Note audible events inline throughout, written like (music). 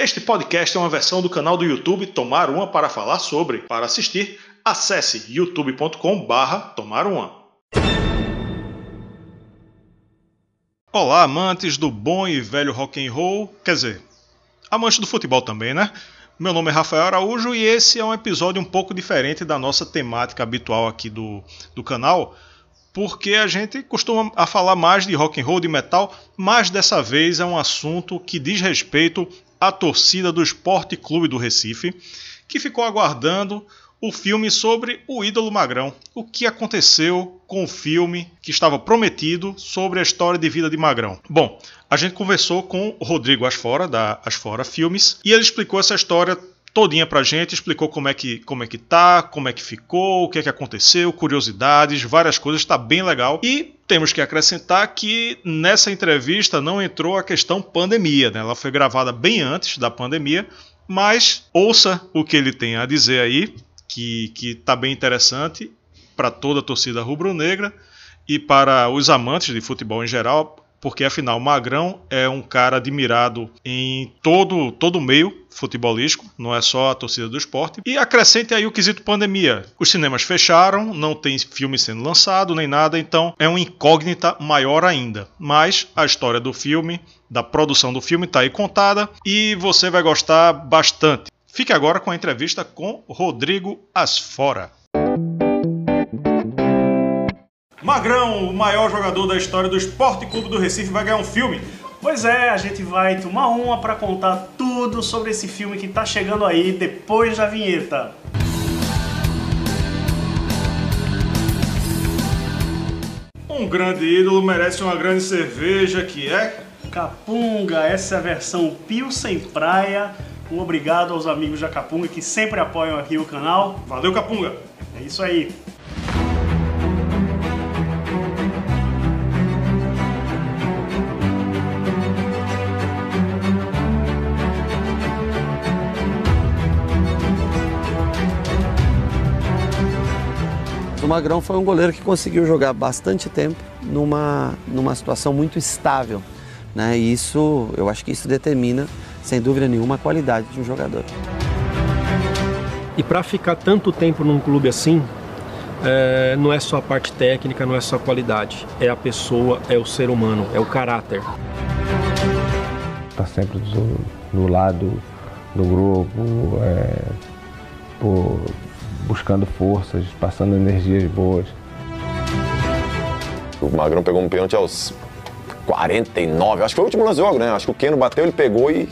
Este podcast é uma versão do canal do YouTube Tomar Uma para falar sobre. Para assistir, acesse youtube.com/barra Tomar Uma. Olá, amantes do bom e velho rock and roll, quer dizer, amantes do futebol também, né? Meu nome é Rafael Araújo e esse é um episódio um pouco diferente da nossa temática habitual aqui do, do canal, porque a gente costuma a falar mais de rock and roll, de metal, mas dessa vez é um assunto que diz respeito à torcida do Esporte Clube do Recife, que ficou aguardando o filme sobre o ídolo Magrão. O que aconteceu com o filme que estava prometido sobre a história de vida de Magrão? Bom, a gente conversou com o Rodrigo Asfora, da Asfora Filmes, e ele explicou essa história todinha pra gente, explicou como é que como é que tá, como é que ficou, o que é que aconteceu, curiosidades, várias coisas, está bem legal. E temos que acrescentar que nessa entrevista não entrou a questão pandemia, né? Ela foi gravada bem antes da pandemia, mas ouça o que ele tem a dizer aí que que está bem interessante para toda a torcida rubro-negra e para os amantes de futebol em geral, porque afinal Magrão é um cara admirado em todo todo meio futebolístico, não é só a torcida do esporte. E acrescente aí o quesito pandemia. Os cinemas fecharam, não tem filme sendo lançado nem nada, então é uma incógnita maior ainda. Mas a história do filme, da produção do filme está aí contada e você vai gostar bastante. Fique agora com a entrevista com Rodrigo Asfora. Magrão, o maior jogador da história do Esporte Clube do Recife, vai ganhar um filme. Pois é, a gente vai tomar uma para contar tudo sobre esse filme que tá chegando aí depois da vinheta. Um grande ídolo merece uma grande cerveja que é Capunga, essa é a versão Pio Sem Praia. Um obrigado aos amigos da Capunga que sempre apoiam aqui o canal. Valeu Capunga. É isso aí. O Magrão foi um goleiro que conseguiu jogar bastante tempo numa, numa situação muito estável. Né? E isso, eu acho que isso determina, sem dúvida nenhuma, a qualidade de um jogador. E para ficar tanto tempo num clube assim, é, não é só a parte técnica, não é só a qualidade, é a pessoa, é o ser humano, é o caráter. Está sempre do, do lado do grupo, é, por, buscando forças, passando energias boas. O Magrão pegou um pênalti aos 49, acho que foi o último lance do jogo, né? Acho que o Keno bateu, ele pegou e,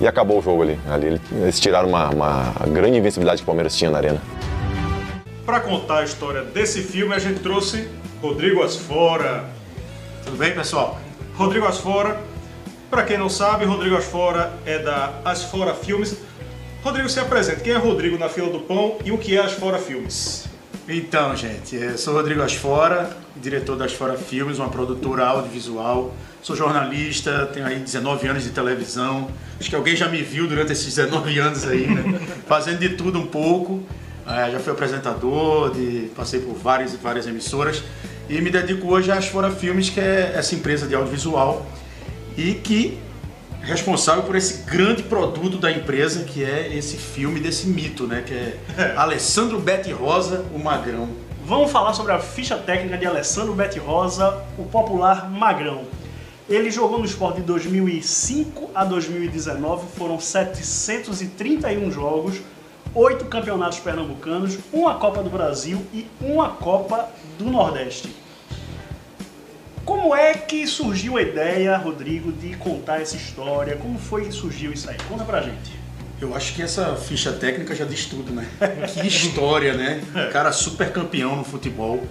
e acabou o jogo ali. ali eles tiraram uma, uma grande invencibilidade que o Palmeiras tinha na arena. Para contar a história desse filme, a gente trouxe Rodrigo Asfora. Tudo bem, pessoal? Rodrigo Asfora, para quem não sabe, Rodrigo Asfora é da Asfora Filmes. Rodrigo, se apresenta. Quem é Rodrigo na fila do pão e o que é Asfora Filmes? Então, gente, eu sou Rodrigo Asfora, diretor da Asfora Filmes, uma produtora audiovisual. Sou jornalista, tenho aí 19 anos de televisão. Acho que alguém já me viu durante esses 19 (laughs) anos aí, né? Fazendo de tudo um pouco. É, já fui apresentador, de, passei por várias e várias emissoras. E me dedico hoje à Asfora Filmes, que é essa empresa de audiovisual e que responsável por esse grande produto da empresa, que é esse filme desse mito, né? Que é (laughs) Alessandro Bete Rosa, o Magrão. Vamos falar sobre a ficha técnica de Alessandro Bete Rosa, o popular Magrão. Ele jogou no esporte de 2005 a 2019, foram 731 jogos, oito campeonatos pernambucanos, uma Copa do Brasil e uma Copa do Nordeste. Como é que surgiu a ideia, Rodrigo, de contar essa história? Como foi que surgiu isso aí? Conta pra gente. Eu acho que essa ficha técnica já diz tudo, né? (laughs) Que história, né? Um cara super campeão no futebol,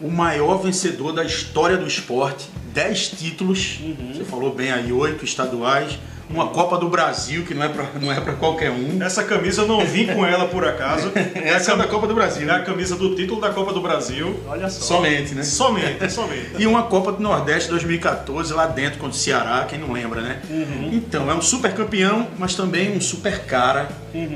o maior vencedor da história do esporte, 10 títulos, você falou bem aí, oito estaduais, uma Copa do Brasil, que não é pra, não é pra qualquer um. Essa camisa eu não vim com ela por acaso. (laughs) Essa é da Copa do Brasil. É a camisa do título da Copa do Brasil. Olha só. Somente, né? Somente, (laughs) somente. E uma Copa do Nordeste 2014 lá dentro contra o Ceará, quem não lembra, né? Então, é um super campeão, mas também um super cara,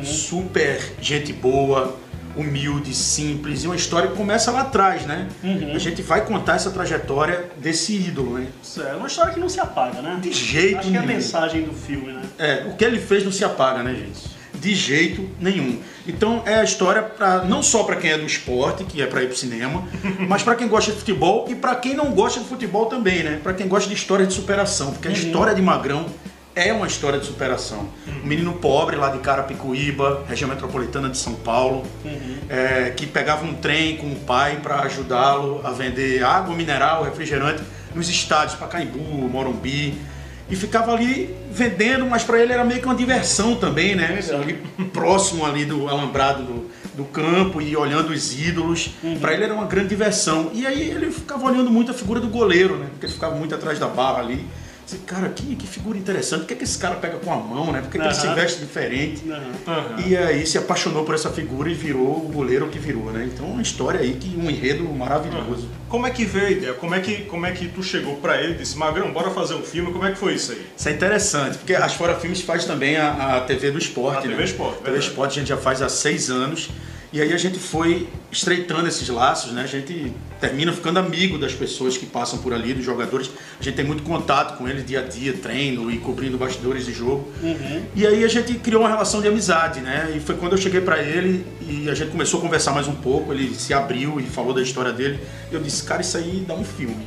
super gente boa, humilde, simples, e uma história que começa lá atrás, né? Uhum. A gente vai contar essa trajetória desse ídolo, né? Isso é uma história que não se apaga, né? De jeito Acho que é a nenhum. mensagem do filme, né? É, o que ele fez não se apaga, né, gente? De jeito nenhum. Então é a história para não só para quem é do esporte, que é para ir pro cinema, (laughs) mas para quem gosta de futebol e para quem não gosta de futebol também, né? Para quem gosta de história de superação, porque a história de Magrão é uma história de superação. Um menino pobre lá de Carapicuíba, região metropolitana de São Paulo, é, que pegava um trem com o pai para ajudá-lo a vender água mineral, refrigerante nos estádios, Pacaembu, Morumbi e ficava ali vendendo, mas para ele era meio que uma diversão também, né? Ali próximo ali do alambrado do, do campo e olhando os ídolos, Para ele era uma grande diversão. E aí ele ficava olhando muito a figura do goleiro, né? Porque ele ficava muito atrás da barra ali. Disse, cara, que, que figura interessante. O que é que esse cara pega com a mão, né? Por que, que ele se veste diferente? E aí se apaixonou por essa figura e virou o goleiro que virou, né? Então uma história aí que um enredo maravilhoso. Como é que veio a ideia? Como é que, como é que tu chegou pra ele e disse, Magrão, bora fazer um filme? Como é que foi isso aí? Isso é interessante, porque as Fora Filmes faz também a, a TV do Esporte. A TV né? Esporte, TV verdade. Esporte a gente já faz há seis anos. E aí a gente foi estreitando esses laços, né? A gente termina ficando amigo das pessoas que passam por ali, dos jogadores. A gente tem muito contato com eles dia a dia, treino e cobrindo bastidores de jogo. E aí a gente criou uma relação de amizade, né? E foi quando eu cheguei pra ele e a gente começou a conversar mais um pouco. Ele se abriu e falou da história dele. Eu disse, cara, isso aí dá um filme.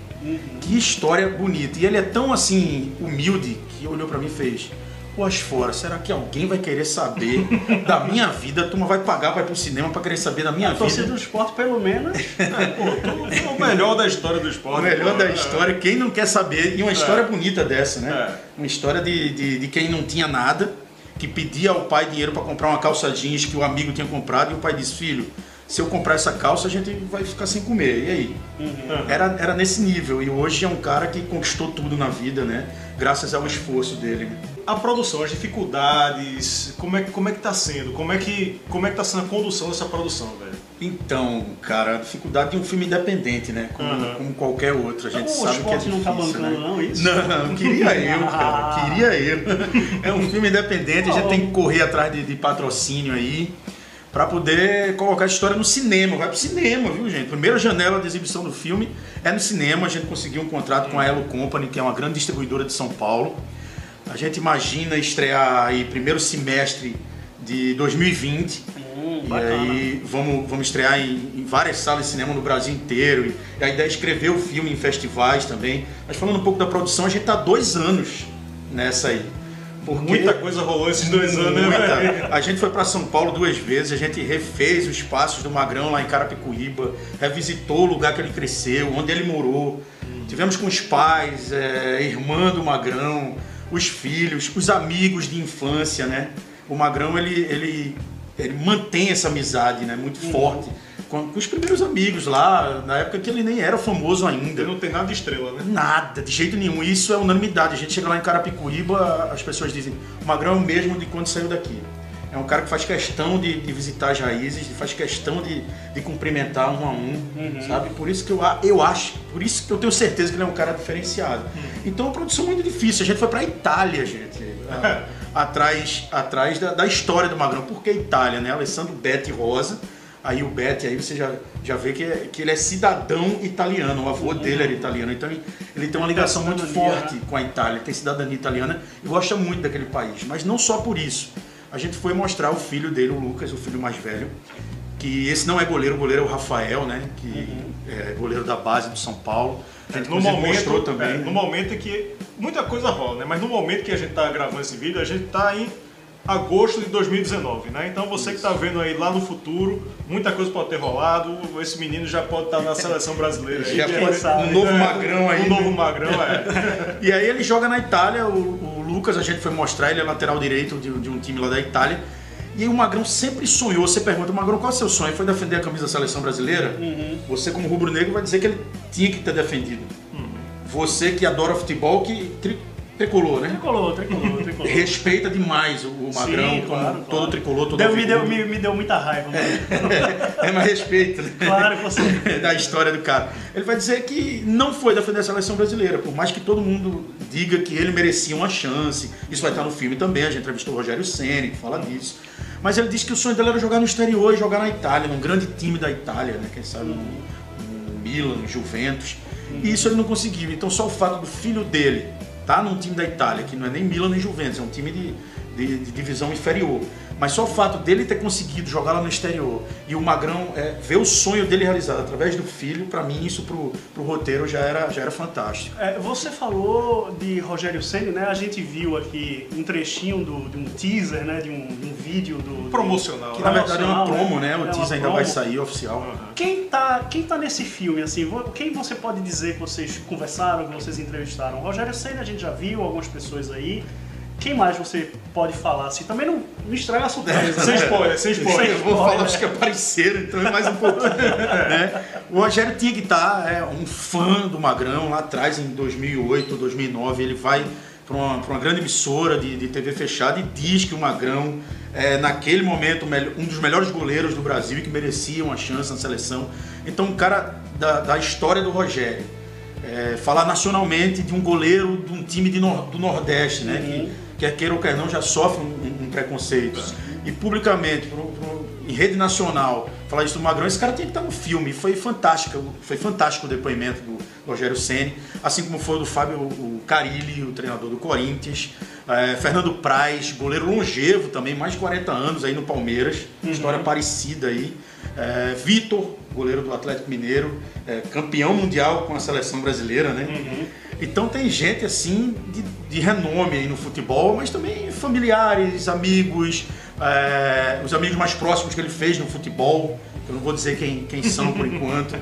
Que história bonita. E ele é tão assim humilde que olhou pra mim e fez. Pô, as fora, será que alguém vai querer saber (laughs) da minha vida? A turma vai pagar, vai pro cinema pra querer saber da minha A torcida vida. do esporte, pelo menos. (laughs) Pô, tu é o melhor da história do esporte. O melhor pô, da é. história, quem não quer saber, e uma história bonita dessa, né? É. Uma história de, de, de quem não tinha nada, que pedia ao pai dinheiro para comprar uma calça jeans que o amigo tinha comprado, e o pai disse: Filho, se eu comprar essa calça, a gente vai ficar sem comer. E aí? Era, era nesse nível, e hoje é um cara que conquistou tudo na vida, né? Graças ao esforço dele. A produção, as dificuldades, como é, que- como é que tá sendo? Como é que, como é que tá sendo a condução dessa produção, velho? Então, cara, a dificuldade de um filme independente, né? Como, como qualquer outro. A gente Então, o sabe que é difícil, não tá bancando, né? não, isso? Não, queria eu, cara. (laughs) Queria eu. É um filme independente, a gente tem que correr atrás de, de patrocínio aí pra poder colocar a história no cinema. Vai pro cinema, viu, gente? Primeira janela de exibição do filme é no cinema. A gente conseguiu um contrato com a Elo Company, que é uma grande distribuidora de São Paulo. A gente imagina estrear aí primeiro semestre de 2020. Hum, E bacana. aí vamos, vamos estrear em, em várias salas de cinema no Brasil inteiro. E a ideia é escrever o filme em festivais também. Mas falando um pouco da produção, a gente está dois anos nessa aí. Porque Muita coisa rolou esses dois anos, né? Muita. A gente foi para São Paulo duas vezes, a gente refez os passos do Magrão lá em Carapicuíba, revisitou o lugar que ele cresceu, onde ele morou. Tivemos com os pais, é, irmã do Magrão, os filhos, os amigos de infância, né? O Magrão, ele, ele, ele mantém essa amizade, né? Muito forte. Com, com os primeiros amigos lá, na época que ele nem era famoso ainda. Ele não tem nada de estrela, né? Nada, de jeito nenhum. Isso é unanimidade. A gente chega lá em Carapicuíba, as pessoas dizem, o Magrão é o mesmo de quando saiu daqui. É um cara que faz questão de, de visitar as raízes, faz questão de, de cumprimentar um a um, sabe? Por isso que eu, eu acho, por isso que eu tenho certeza que ele é um cara diferenciado. Então, a produção é muito difícil. A gente foi pra Itália, gente, a- (laughs) atrás, atrás da, da história do Magrão. Por que Itália, né? Alessandro Betti Rosa. Aí o Betti, aí você já, já vê que, é- que ele é cidadão italiano, o avô dele era italiano, então ele, ele tem uma ligação muito forte com a Itália, tem cidadania italiana e gosta muito daquele país. Mas não só por isso. A gente foi mostrar o filho dele, o Lucas, o filho mais velho, que esse não é goleiro, o goleiro é o Rafael, né? Que é goleiro da base do São Paulo. A gente No momento, mostrou também. é, no momento em que muita coisa rola, né? Mas no momento que a gente tá gravando esse vídeo, a gente tá em agosto de 2019, né? Então você que tá vendo aí lá no futuro, muita coisa pode ter rolado, esse menino já pode estar na seleção brasileira. aí, Já pode- sabe, um novo né? magrão aí, Um novo né? magrão, é. (laughs) E aí ele joga na Itália, o, o Lucas, a gente foi mostrar, ele é lateral direito de, de um time lá da Itália. E aí o Magrão sempre sonhou, você pergunta, Magrão, qual é o seu sonho? Foi defender a camisa da seleção brasileira? Você como rubro-negro vai dizer que ele tinha que ter defendido. Você que adora futebol, que tri, tricolor, né? Tricolor, tricolor, tricolor. Respeita demais o, Magrão, Sim, como claro, todo claro. tricolor, todo Deu- me, deu, me, me deu muita raiva. né? (laughs) É, mas respeito, né? Claro que (laughs) você. da história do cara. Ele vai dizer que não foi defender a seleção brasileira, por mais que todo mundo diga que ele merecia uma chance. Isso vai estar no filme também, a gente entrevistou o Rogério Ceni, que fala disso. Mas ele disse que o sonho dele era jogar no exterior e jogar na Itália, num grande time da Itália, né? Quem sabe no, no Milan, no Juventus. E isso ele não conseguiu. Então só o fato do filho dele tá num time da Itália, que não é nem Milan nem Juventus, é um time de, de, de divisão inferior. Mas só o fato dele ter conseguido jogar lá no exterior e o Magrão é, ver o sonho dele realizado através do filho, para mim isso pro, pro roteiro já era, já era fantástico. É, você falou de Rogério Ceni, né? A gente viu aqui um trechinho do, de um teaser, né? De um, de um vídeo do Promocional. Que né? na verdade é uma Promocional, promo, né? É O uma teaser ainda promo. vai sair oficial. Quem tá, quem tá nesse filme, assim, quem você pode dizer que vocês conversaram, que vocês entrevistaram? Rogério Senna a gente já viu, algumas pessoas aí. Quem mais você pode falar? Assim, também não, não estraga a surpresa. (laughs) Sem né? spoiler, sem spoiler. Eu vou falar os que apareceram, então é mais um pouquinho. né? O Rogério tinha que estar é, um fã do Magrão lá atrás, em 2008, 2009. Ele vai para uma, pra uma grande emissora de, de TV fechada e diz que o Magrão é, naquele momento, um dos melhores goleiros do Brasil e que merecia uma chance na seleção. Então, um cara da, da história do Rogério. é, falar nacionalmente de um goleiro de um time de nor- do Nordeste, né? Que, quer queira ou quer não, já sofre um, um- preconceito. E publicamente, pro- pro- em rede nacional, falar isso do Magrão, esse cara tinha que estar no filme. Foi fantástico, foi fantástico o depoimento do Rogério Ceni, assim como foi o do Fábio o Carilli, o treinador do Corinthians. É, Fernando Praz, goleiro longevo também, mais de 40 anos aí no Palmeiras, história parecida aí. É, Vitor, goleiro do Atlético Mineiro, é, campeão mundial com a seleção brasileira, né? Então tem gente assim de, de renome aí no futebol, mas também familiares, amigos, é, os amigos mais próximos que ele fez no futebol. Eu não vou dizer quem, quem são por enquanto.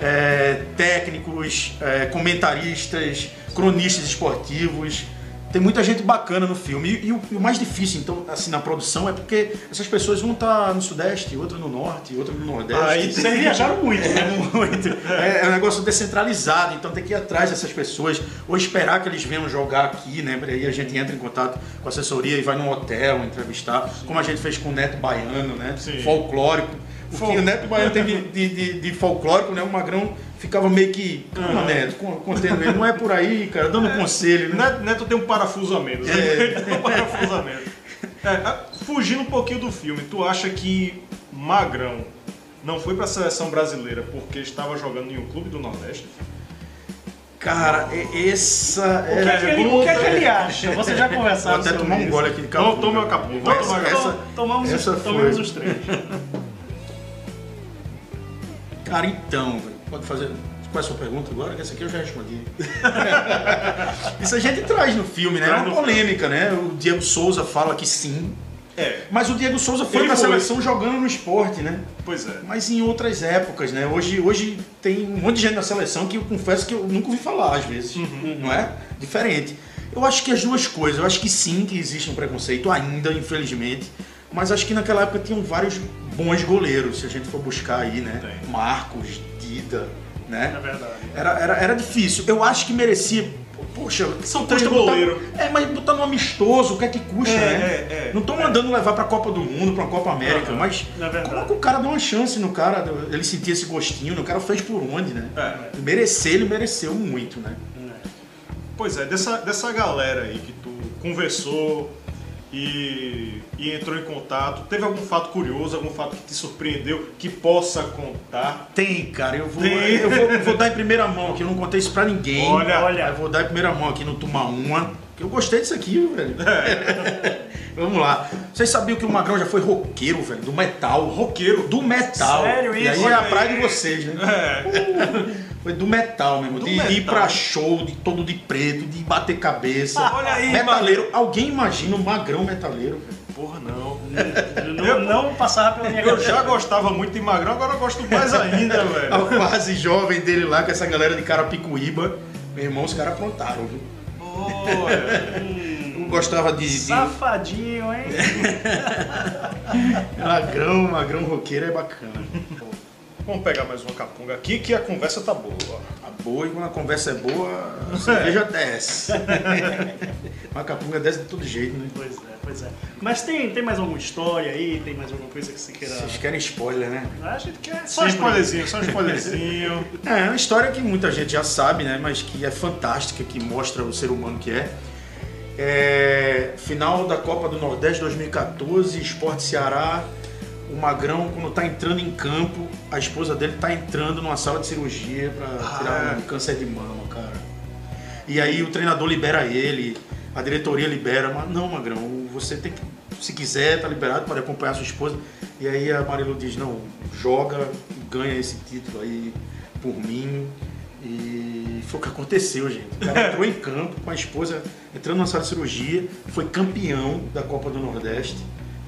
É, técnicos, é, comentaristas, cronistas esportivos. Tem muita gente bacana no filme. E, e o, e o mais difícil, então, assim, na produção é porque essas pessoas vão estar no Sudeste, outra no Norte, outra no Nordeste. Aí Vocês viajaram muito, né? É (laughs) muito. É, é um negócio descentralizado, então tem que ir atrás dessas pessoas, ou esperar que eles venham jogar aqui, né? Aí a gente entra em contato com a assessoria e vai num hotel entrevistar, como a gente fez com o Neto Baiano, né? Sim. Folclórico. O que o Neto Baiano tem de, de, de- folclórico, né? O Magrão ficava meio que. Calma, Neto, con- contendo ele. Não é por aí, cara, dando conselho, né? Neto, Neto tem um parafuso a menos. né? (laughs) Ele tem um parafuso a menos. É, a- fugindo um pouquinho do filme, tu acha que Magrão não foi pra seleção brasileira porque estava jogando em um clube do Nordeste? Cara, essa. O que, é que ele, o que é que ele acha? Você já Vou conversaram até tomar um gole aqui de Toma, café. toma meu capô, vai Essa- tomar essa- capô. Tomamos, essa os, tomamos os três. Cara, então, pode fazer. Qual é a sua pergunta agora? Que essa aqui eu já respondi. (laughs) Isso a gente traz no filme, né? É uma polêmica, né? O Diego Souza fala que sim. É, Mas o Diego Souza foi na seleção jogando no esporte, né? pois é. Mas em outras épocas, né? Hoje, hoje tem um monte de gente na seleção que eu confesso que eu nunca ouvi falar, às vezes. Não é? Diferente. Eu acho que as duas coisas. Eu acho que sim, que existe um preconceito ainda, infelizmente. Mas acho que naquela época tinham vários bons goleiros, se a gente for buscar aí, né? Tem. Marcos, Dida, É né? verdade. Era, era, era difícil. Eu acho que merecia. Poxa, São três goleiros. É, mas botar no amistoso, o que é que custa, É, né? é, é. Não estão mandando levar pra Copa do Mundo, pra Copa América, mas É verdade. coloca o cara, dá uma chance no cara, ele sentir esse gostinho, o cara fez por onde, né? É. Merecer, ele mereceu muito, né? Pois é, dessa, dessa galera aí que tu conversou e, e entrou em contato, teve algum fato curioso, algum fato que te surpreendeu, que possa contar? Tem, cara, eu vou, Tem. eu vou, vou dar em primeira mão aqui, eu não contei isso pra ninguém. Olha, olha. Eu vou dar em primeira mão aqui no Tuma Uma, que eu gostei disso aqui, velho. É. (laughs) Vamos lá. Vocês sabiam que o Magrão já foi roqueiro, velho, do metal. Roqueiro. Do metal. Sério E aí isso? é a praia de vocês, né? É. (laughs) Foi do metal mesmo, Do de, de ir metal. pra show, de todo de preto, de bater cabeça. Olha aí, Metaleiro. Alguém imagina um magrão metaleiro, velho? Porra, não. (laughs) Não, não passava pela minha Eu cabeça. já gostava muito de Magrão, agora eu gosto mais ainda, A (laughs) velho. fase jovem dele lá, com essa galera de Carapicuíba. Meu irmão, os caras aprontaram, viu? Eu (laughs) gostava de, de Safadinho, hein? magrão, magrão roqueiro é bacana. Vamos pegar mais uma capunga aqui que a conversa tá boa. Tá boa e quando a conversa é boa, a cerveja desce. (laughs) Uma capunga desce de todo jeito, né? Pois é, pois é. Mas tem, tem mais alguma história aí? Tem mais alguma coisa que você queira. Vocês querem spoiler, né? A gente quer Só um sempre. spoilerzinho, só um spoilerzinho. (laughs) É, é uma história que muita gente já sabe, né? Mas que é fantástica, que mostra o ser humano que é. É, final da Copa do Nordeste 2014, Esporte Ceará. O Magrão, quando tá entrando em campo, a esposa dele tá entrando numa sala de cirurgia pra tirar um câncer de mama, cara. E aí o treinador libera ele, a diretoria libera, mas não, Magrão, você tem que, se quiser, tá liberado, pode acompanhar sua esposa. E aí a Marilu diz, não, joga e ganha esse título aí por mim. E foi o que aconteceu, gente. O cara (laughs) entrou em campo com a esposa, entrando na sala de cirurgia, foi campeão da Copa do Nordeste.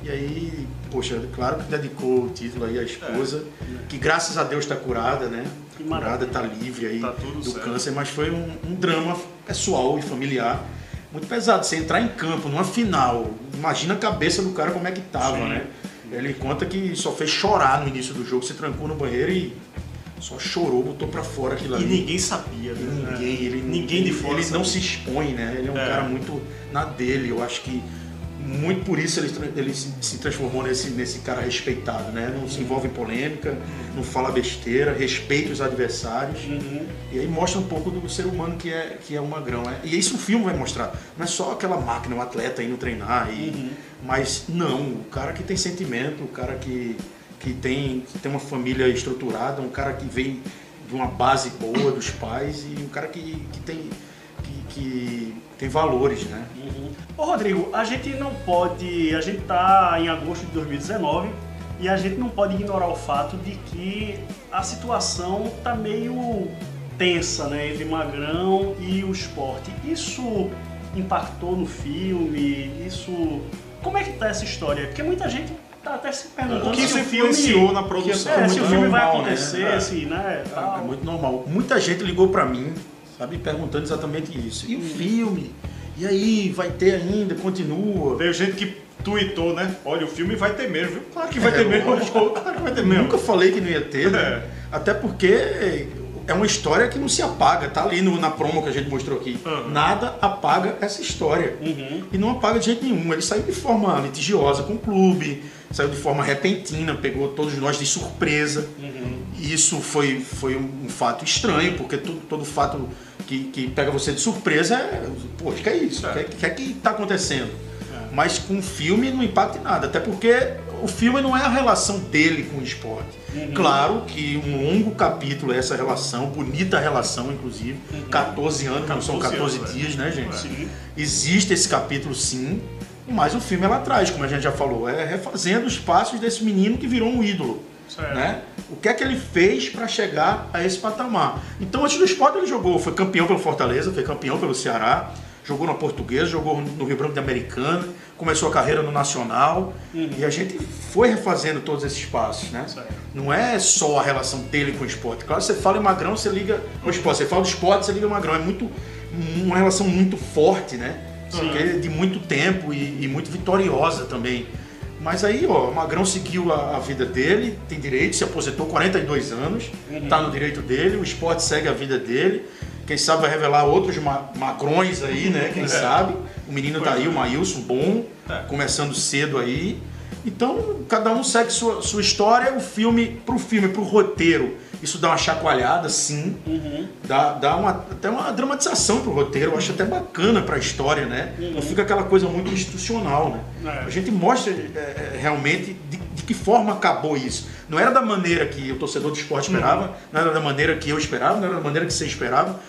E aí, poxa, claro que dedicou o título aí à esposa, que graças a Deus está curada, né? Curada, está livre aí Tá do certo. câncer, mas foi um, um drama pessoal e familiar muito pesado. Você entrar em campo numa final, imagina a cabeça do cara como é que tava, Sim. né? Ele conta que só fez chorar no início do jogo, se trancou no banheiro e só chorou, botou pra fora aquilo E ali. ninguém sabia, né? Ninguém, ele, Ninguém de fora Ele não sabia. se expõe, né? Ele é um É. cara muito na dele. Eu acho que muito por isso ele, ele se, transformou nesse, nesse cara respeitado, né? Não se envolve em polêmica, não fala besteira, respeita os adversários. Uhum. E aí mostra um pouco do ser humano que é, que é o Magrão. né? E isso o filme vai mostrar. Não é só aquela máquina, o atleta indo treinar. E, Uhum. Mas não, o cara que tem sentimento, o cara que, que, tem, que tem uma família estruturada, um cara que vem de uma base boa dos pais e um cara que, que, tem, que, que tem valores, né? Ô Rodrigo, a gente não pode. A gente tá em agosto de 2019 e a gente não pode ignorar o fato de que a situação tá meio tensa, né? Entre Magrão e o esporte. Isso impactou no filme? Isso. Como é que tá essa história? Porque muita gente tá até se perguntando O que se o filme. na produção? É, se o muito filme vai normal, né? acontecer, É. assim, né? É, é muito normal. Muita gente ligou pra mim, sabe, perguntando exatamente isso. E o filme? E aí, vai ter ainda? Continua? Veio gente que tweetou, né? Olha, o filme vai ter mesmo, viu? Claro que vai É, ter mesmo. (laughs) Claro que vai ter Eu mesmo. nunca falei que não ia ter, né? É. Até porque é uma história que não se apaga, tá ali no- na promo que a gente mostrou aqui. Uhum. Nada apaga essa história. Uhum. E não apaga de jeito nenhum. Ele saiu de forma litigiosa com o clube, saiu de forma repentina, pegou todos nós de surpresa. E Isso foi, foi um, fato estranho, porque tudo, todo fato que, que pega você de surpresa é. Pô, o que é isso? O que, é- que é que está acontecendo? Mas com o filme não impacta em nada, até porque o filme não é a relação dele com o esporte. Claro que um longo capítulo é essa relação, bonita relação, inclusive. 14 anos, não são 14 14 anos, dias, né, gente? Sim. Existe esse capítulo sim, mas o filme ela traz, como a gente já falou, é refazendo os passos desse menino que virou um ídolo. Certo. Né? O que é que ele fez para chegar a esse patamar? Então, antes do esporte, ele jogou, foi campeão pelo Fortaleza, foi campeão pelo Ceará, jogou na Portuguesa, jogou no Rio Branco de Americana, começou a carreira no Nacional e a gente foi refazendo todos esses passos, né? Certo. Não é só a relação dele com o esporte. Claro, você fala em Magrão, você liga o esporte. Você fala do esporte, você liga o Magrão. É muito uma relação muito forte, né? É de muito tempo e, e muito vitoriosa também. Mas aí, ó, o Magrão seguiu a, a vida dele, tem direito, se aposentou 42 anos, tá no direito dele, o esporte segue a vida dele. Quem sabe vai revelar outros ma magrões aí, né? Quem sabe? O menino tá aí, o Maílson, bom, começando cedo aí. Então, cada um segue sua, sua história, o filme, pro filme, pro roteiro, isso dá uma chacoalhada, sim. Dá, dá uma, até uma dramatização pro roteiro, eu acho até bacana pra história, né? Não fica aquela coisa muito institucional, né? É. A gente mostra é, é, realmente de, de que forma acabou isso. Não era da maneira que o torcedor do esporte esperava, não era da maneira que eu esperava, não era da maneira que você esperava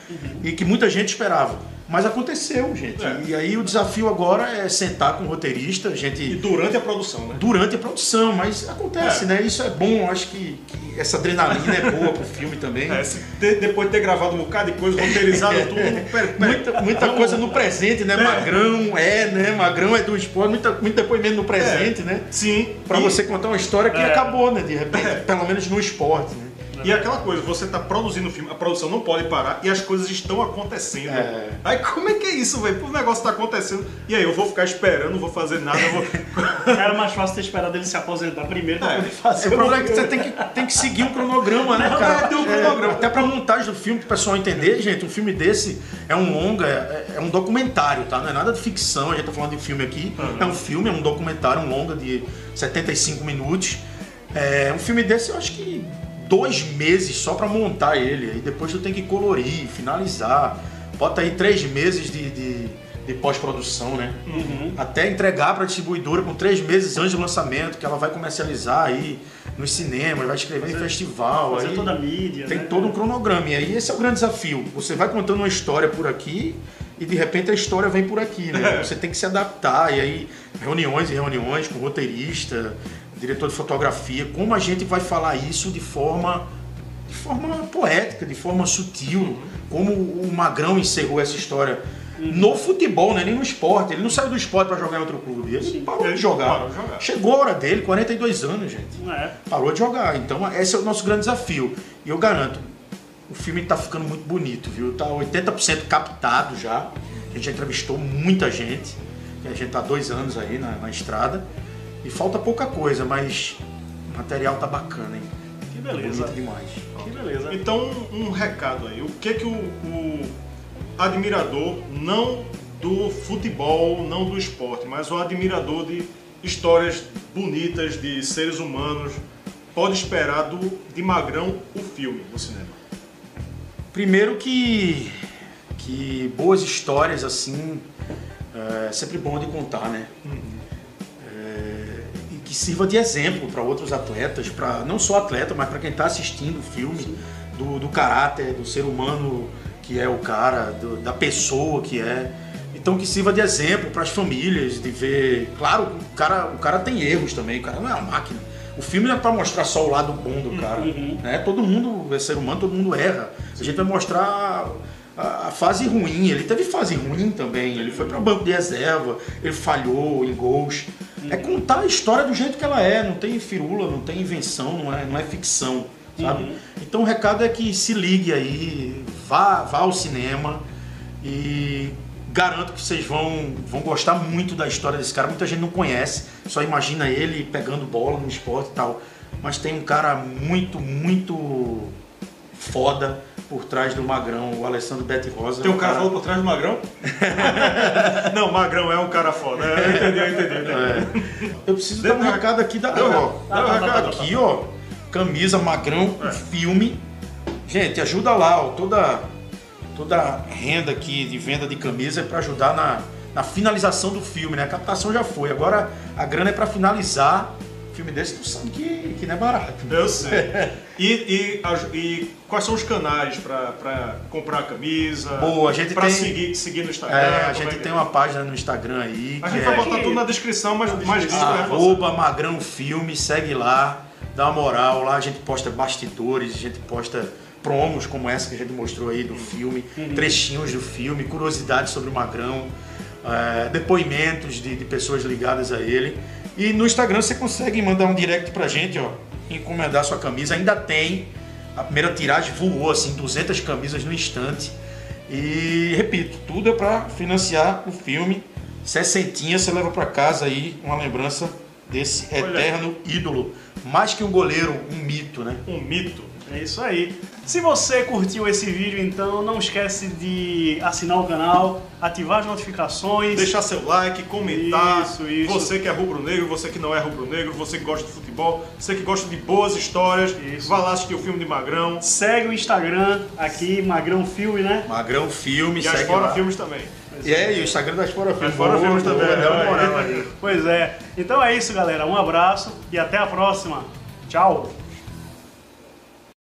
e que muita gente esperava. Mas aconteceu, gente. É. E aí o desafio agora é sentar com o roteirista, a gente E durante a produção, né? durante a produção, mas acontece, É. né? Isso é bom, acho que, que essa adrenalina é boa pro filme também. É, de- depois de ter gravado um bocado de coisa, roteirizado (laughs) tudo, per- per- Muita, muita coisa no presente, né? Magrão é, né? Magrão é do esporte, muita, muito depoimento no presente, né? Sim. Pra e- você contar uma história que É. acabou, né? De repente, É. pelo menos no esporte, né? E aquela coisa, você tá produzindo o filme, a produção não pode parar e as coisas estão acontecendo. É. Aí como é que é isso, velho? O negócio tá acontecendo. E aí, eu vou ficar esperando, não vou fazer nada, eu vou. (laughs) Era mais fácil ter esperado ele se aposentar primeiro pra É. poder fazer O problema é que você tem que, tem que seguir um cronograma, né, (laughs) Não, cara? é, tem um cronograma. até pra montagem do filme, pro pessoal entender, gente, um filme desse é um longa, é, é um documentário, tá? Não é nada de ficção, a gente tá falando de filme aqui. É um filme, é um documentário, um longa de 75 minutos. É, um filme desse eu acho que dois meses só pra montar ele. Aí depois tu tem que colorir, finalizar. Bota aí três meses de, de, de pós-produção, né? Até entregar para distribuidora com três meses antes do lançamento, que ela vai comercializar aí nos cinemas, vai escrever em festival. Fazer aí toda a mídia. tem né? todo um cronograma. E aí esse é o grande desafio. Você vai contando uma história por aqui e de repente a história vem por aqui, né? (laughs) Você tem que se adaptar. E aí, reuniões e reuniões com roteirista, diretor de fotografia, como a gente vai falar isso de forma de forma poética, de forma sutil, como o Magrão encerrou essa história no futebol, né? nem no esporte. Ele não saiu do esporte para jogar em outro clube. Ele parou ele de jogar. parou jogar. Chegou a hora dele, 42 anos, gente É. parou de jogar. Então esse é o nosso grande desafio. E eu garanto, o filme está ficando muito bonito, viu? Tá 80% captado já. A gente já entrevistou muita gente. A gente tá há dois anos aí na, na estrada. E falta pouca coisa, mas o material tá bacana, hein? Que beleza. Bonito demais. Que beleza. Então, um recado aí. O que que o, o admirador, não do futebol, não do esporte, mas o admirador de histórias bonitas de seres humanos, pode esperar do, de Magrão o filme no cinema? Primeiro que, que boas histórias assim é sempre bom de contar, né? E que sirva de exemplo para outros atletas, para não só atleta, mas para quem está assistindo o filme, do, do caráter, do ser humano que é o cara, do- da pessoa que é. Então que sirva de exemplo para as famílias, de ver. Claro, o cara, o cara tem erros também, o cara não é uma máquina. O filme não é para mostrar só o lado bom do cara. Né? Todo mundo é ser humano, todo mundo erra. A gente vai mostrar a, a fase ruim. Ele teve fase ruim também. Ele foi para banco de reserva, ele falhou em gols. É contar a história do jeito que ela é. Não tem firula, não tem invenção, não é, não é ficção. Sabe? Então o recado é que se ligue aí, vá, vá ao cinema e garanto que vocês vão, vão gostar muito da história desse cara. Muita gente não conhece, só imagina ele pegando bola no esporte e tal. Mas tem um cara muito, muito foda por trás do Magrão, o Alessandro Bete Rosa. Tem um cara falando por trás do Magrão? (laughs) não, Magrão é um cara foda. É, eu entendi, eu entendi. eu entendi. É. Eu preciso dar um Deu- recado aqui da. deu- ó, deu um recado. aqui, ó. Camisa Magrão, É. filme. Gente, ajuda lá, ó. Toda, toda renda aqui de venda de camisa é para ajudar na, na finalização do filme, né? A captação já foi. Agora a grana é para finalizar. Filme desse, tu sabe que, que não é barato. Eu sei. (laughs) E, e, e quais são os canais pra comprar a camisa? Boa, a gente pra tem- seguir, seguir no Instagram? É, a como gente que tem é? uma página no Instagram aí. A gente é vai botar tudo na descrição, mas mais disso reforçar. Arroba Magrão Filme, segue lá, dá uma moral. Lá a gente posta bastidores, a gente posta promos como essa que a gente mostrou aí do filme, trechinhos do filme, curiosidades sobre o Magrão, é, depoimentos de, de pessoas ligadas a ele. E no Instagram você consegue mandar um direct pra gente, ó, encomendar sua camisa. Ainda tem, a primeira tiragem voou, assim, 200 camisas no instante. E repito, tudo é para financiar o filme. Sessentinha você leva para casa aí uma lembrança desse Olha eterno ídolo. Mais que um goleiro, um mito, né? Um mito. É isso aí. Se você curtiu esse vídeo, então não esquece de assinar o canal, ativar as notificações. Deixar seu like, comentar. Isso, isso. Você que é rubro-negro, você que não é rubro-negro, você que gosta de futebol, você que gosta de boas histórias, Isso. vá lá assistir o filme de Magrão. Segue o Instagram aqui, Magrão Filme, né? Magrão Filme, E as segue fora lá. filmes também. E é, e o Instagram das Fora Filmes. Fora Filmes Boa, também, né? moral aí. Pois é. Então é isso, galera. Um abraço e até a próxima. Tchau.